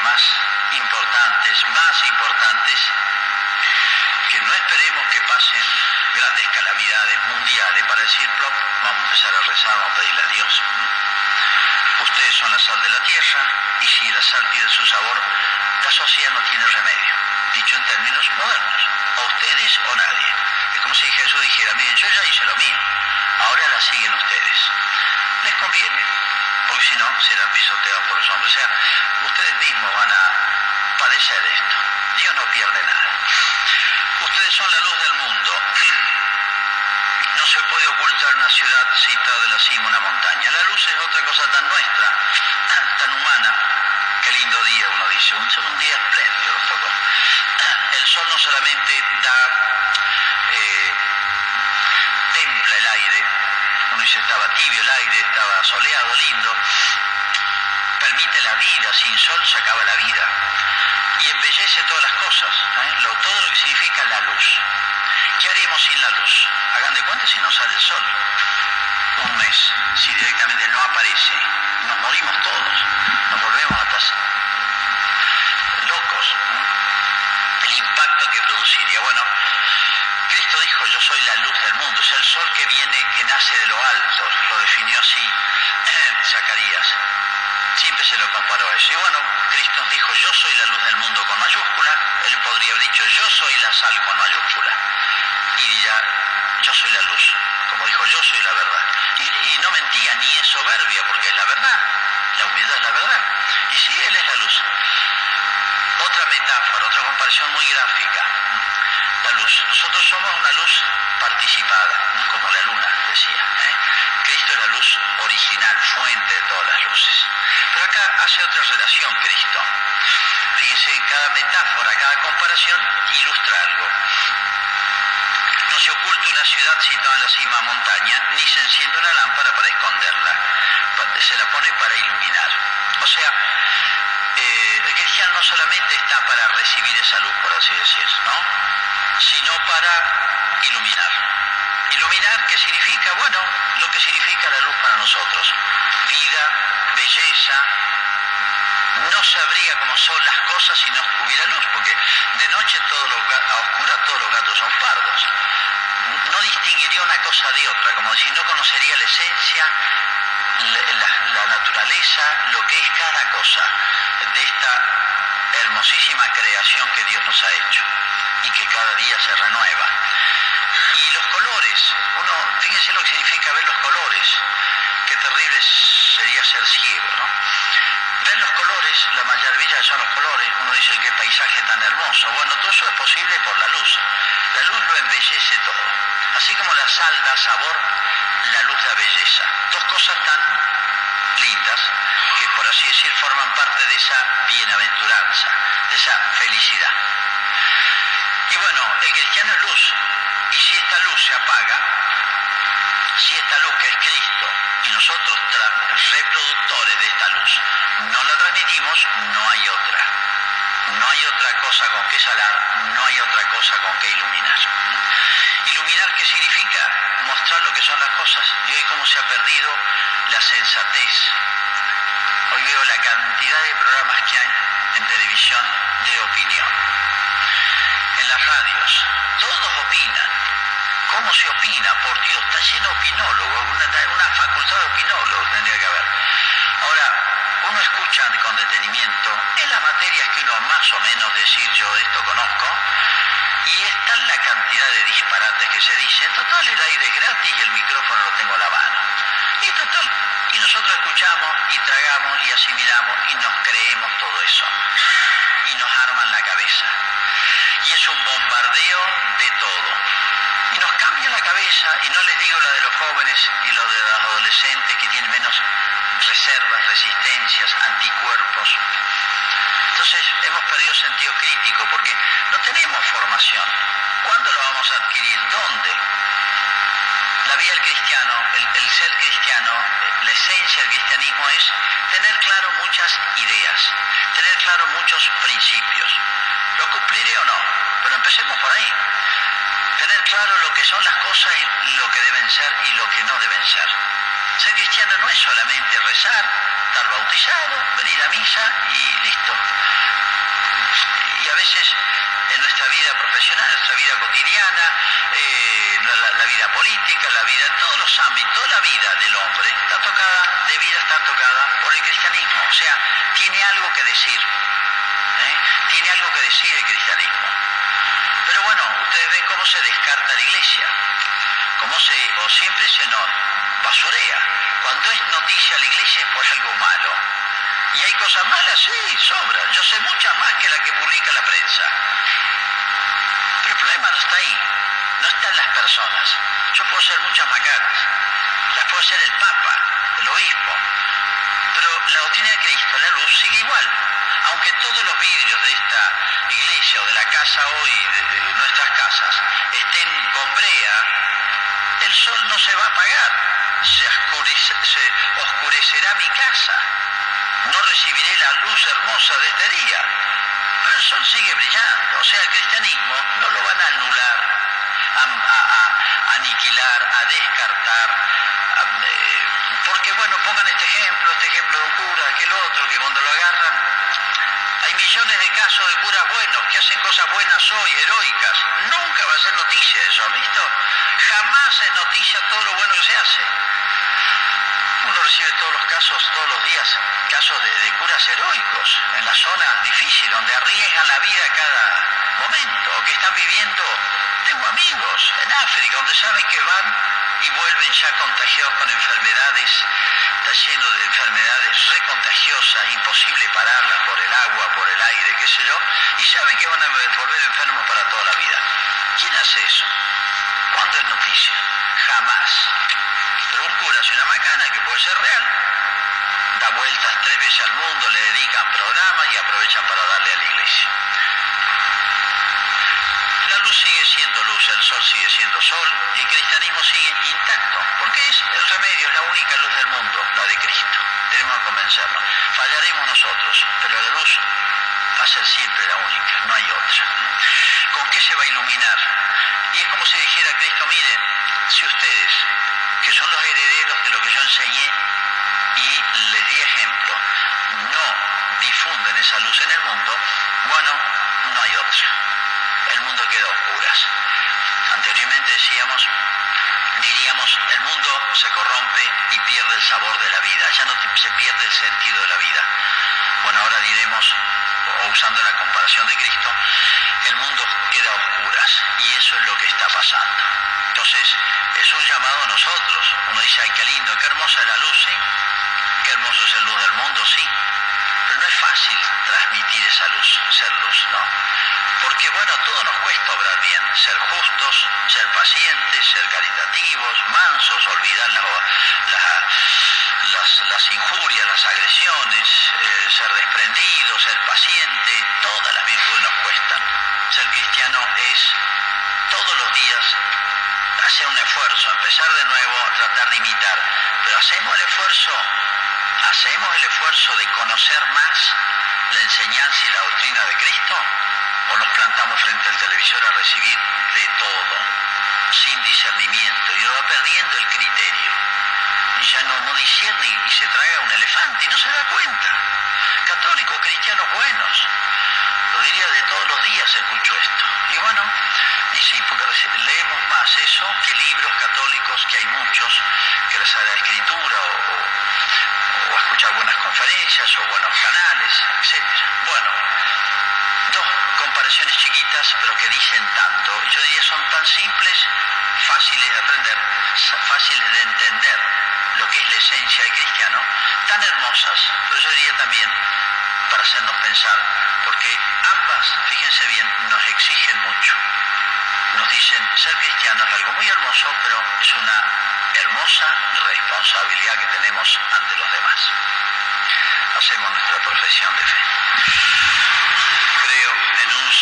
problemas importantes, más importantes, que no esperemos que pasen grandes calamidades mundiales para decir, plop, vamos a empezar a rezar, vamos a pedirle a Dios. Ustedes son la sal de la tierra y si la sal pierde su sabor, la sociedad no tiene remedio, dicho en términos modernos, o ustedes o nadie. Es como si Jesús dijera, miren, yo ya hice lo mío, ahora la siguen ustedes. Les conviene, porque si no serán pisoteados por los hombres. O sea, ustedes mismos van a padecer esto. Dios no pierde nada. Ustedes son la luz del mundo. No se puede ocultar una ciudad citada de la cima una montaña. La luz es otra cosa tan nuestra, tan humana. Qué lindo día uno dice, un, un día espléndido nos tocó. El sol no solamente da, eh, templa el aire, uno dice estaba tibio el aire, estaba soleado, lindo, la vida, sin sol se acaba la vida y embellece todas las cosas, ¿eh? lo, todo lo que significa la luz. ¿Qué haríamos sin la luz? Hagan de cuenta si no sale el sol. Un mes, si directamente no aparece, nos morimos todos, nos volvemos hasta locos. ¿no? El impacto que produciría. Bueno, Cristo dijo, yo soy la luz del mundo, es el sol que viene, que nace de lo alto, lo definió así Zacarías. Se lo comparó a eso. Y bueno, Cristo dijo, yo soy la luz del mundo con mayúscula, él podría haber dicho, yo soy la sal con mayúscula. Y diría, yo soy la luz, como dijo, yo soy la verdad. Y, no mentía, ni es soberbia, porque es la verdad. La humildad es la verdad. Y sí, él es la luz. Otra metáfora, otra comparación muy gráfica. La luz. Nosotros somos una luz participada, como la luna, decía. ¿eh? Cristo es la luz original, fuente de todas las luces. Pero acá hace otra relación Cristo. Fíjense, cada metáfora, cada comparación ilustra algo. No se oculta una ciudad situada en la cima montaña, ni se enciende una lámpara para esconderla. Se la pone para iluminar. O sea, eh, el cristiano no solamente está para recibir esa luz, por así decir, ¿no? sino para iluminar. Iluminar, ¿qué significa? Bueno, lo que significa la luz para nosotros. Vida, belleza. No sabría cómo son las cosas si no hubiera luz, porque de noche todos los, a oscuras todos los gatos son pardos. No distinguiría una cosa de otra, como si no conocería la esencia, la, la, la naturaleza, lo que es cada cosa de esta hermosísima creación que Dios nos ha hecho y que cada día se renueva. Y los colores, uno, fíjense lo que significa ver los colores, qué terrible sería ser ciego, ¿no? Los colores, la maravilla son los colores, uno dice qué paisaje tan hermoso. Bueno, todo eso es posible por la luz. La luz lo embellece todo. Así como la sal da sabor, la luz da belleza. Dos cosas tan lindas que por así decir forman parte de esa bienaventuranza, de esa felicidad. Y bueno, el cristiano es luz. Y si esta luz se apaga, si esta luz que es Cristo y nosotros reproductores de esta luz no la transmitimos, no hay otra. No hay otra cosa con que salar, no hay otra cosa con que iluminar. Iluminar, ¿qué significa? Mostrar lo que son las cosas. Y hoy cómo se ha perdido la sensatez. Hoy veo la cantidad de programas que hay en televisión de opinión. En las radios, todos opinan. ¿Cómo se opina? Por Dios, está lleno de opinólogos, una, facultad de opinólogos tendría que haber. Ahora, uno escucha con detenimiento en las materias que uno más o menos decir yo esto conozco, y está la cantidad de disparates que se dicen. Total, el aire es gratis y el micrófono lo tengo a la mano. Y total, y nosotros escuchamos y tragamos y asimilamos y nos creemos todo eso. Y nos arman la cabeza. Y es un bombardeo de todo. Y nos cambia la cabeza, y no les digo la de los jóvenes y lo de los adolescentes que tienen menos reservas, resistencias, anticuerpos. Entonces hemos perdido sentido crítico porque no tenemos formación. ¿Cuándo lo vamos a adquirir? ¿Dónde? La vida del cristiano, el, el, ser cristiano, la esencia del cristianismo es tener claro muchas ideas, tener claro muchos principios. ¿Lo cumpliré o no? Pero empecemos por ahí. Claro lo que son las cosas y lo que deben ser y lo que no deben ser. Ser cristiano no es solamente rezar, estar bautizado, venir a misa y listo. Y a veces en nuestra vida profesional, nuestra vida cotidiana, eh, la, vida política, la vida, todos los ámbitos, la vida del hombre está tocada, vida estar tocada por el cristianismo. O sea, tiene algo que decir. ¿eh? Tiene algo que decir el cristianismo. Pero bueno, ustedes ven cómo se descarta la iglesia, cómo se, o siempre se nos basurea. Cuando es noticia la iglesia es por algo malo. ¿Y hay cosas malas? Sí, sobra. Yo sé muchas más que la que publica la prensa. Pero el problema no está ahí, no está en las personas. Yo puedo ser muchas macanas, las puedo ser el Papa, el Obispo. Pero la doctrina de Cristo, la luz, sigue igual. Aunque todos los vidrios de esta iglesia o de la casa hoy, de, nuestras casas, estén con brea, el sol no se va a apagar. Se, oscurecerá mi casa no recibiré la luz hermosa de este día. Pero el sol sigue brillando, o sea, el cristianismo no lo van a anular, a, aniquilar, a descartar. Eh, porque, bueno, pongan este ejemplo, este ejemplo de un cura, aquel otro, que cuando lo millones de casos de curas buenos que hacen cosas buenas hoy, heroicas. Nunca va a ser noticia eso, ¿visto? Jamás es noticia todo lo bueno que se hace uno recibe todos los casos, todos los días, casos de, curas heroicos en la zona difícil, donde arriesgan la vida cada momento, o que están viviendo, tengo amigos en África, donde saben que van y vuelven ya contagiados con enfermedades, está lleno de enfermedades recontagiosas, imposible pararlas por el agua, por el aire, qué sé yo, y saben que van a volver enfermos para toda la vida. ¿Quién hace eso? ¿Cuándo es noticia? Jamás un cura hace una macana que puede ser real, da vueltas tres veces al mundo, le dedican programas y aprovechan para darle a la iglesia. La luz sigue siendo luz, el sol sigue siendo sol y el cristianismo sigue Fallaremos nosotros, pero la luz va a ser siempre la única, no hay otra. ¿Con qué se va a iluminar? Y es como si dijera Cristo, miren, si ustedes que son los herederos de lo que yo enseñé y les di ejemplo, no difunden esa luz en el mundo, bueno, no hay otra. El mundo queda a oscuras. Anteriormente decíamos, se corrompe y pierde el sabor de la vida, ya no se pierde el sentido de la vida. Bueno, ahora diremos, o usando la comparación de Cristo, el mundo queda a oscuras y eso es lo que está pasando. Entonces, es un llamado a nosotros. Uno dice, ay, qué lindo, qué hermosa es la luz, sí. Qué hermoso es el luz del mundo, sí. Pero no es fácil transmitir esa luz, ser luz, ¿no? Porque, bueno, a todos nos cuesta obrar ser justos, ser pacientes, ser caritativos, mansos, olvidar las, injurias, las agresiones, eh, ser desprendido, ser paciente, todas las virtudes nos cuestan. Ser cristiano es todos los días hacer un esfuerzo, empezar de nuevo, tratar de imitar, pero hacemos el esfuerzo, hacemos el esfuerzo de conocer más la enseñanza y la doctrina de Cristo, o nos plantamos frente al televisor a recibir de todo, sin discernimiento, y uno va perdiendo el criterio, y ya no, no discierne y se traga un elefante y no se da cuenta. Católicos, cristianos buenos, lo diría de todos los días escucho esto. Y bueno, y sí, porque leemos más eso que libros católicos, que hay muchos, que la Sagrada Escritura, o, o, escuchar buenas conferencias, o buenos canales, etc. Bueno, comparaciones chiquitas, pero que dicen tanto. Yo diría son tan simples, fáciles de aprender, fáciles de entender lo que es la esencia del cristiano, tan hermosas, pero yo diría también para hacernos pensar, porque ambas, fíjense bien, nos exigen mucho nos dicen, ser cristiano es algo muy hermoso, pero es una hermosa responsabilidad que tenemos ante los demás. Hacemos nuestra profesión de fe.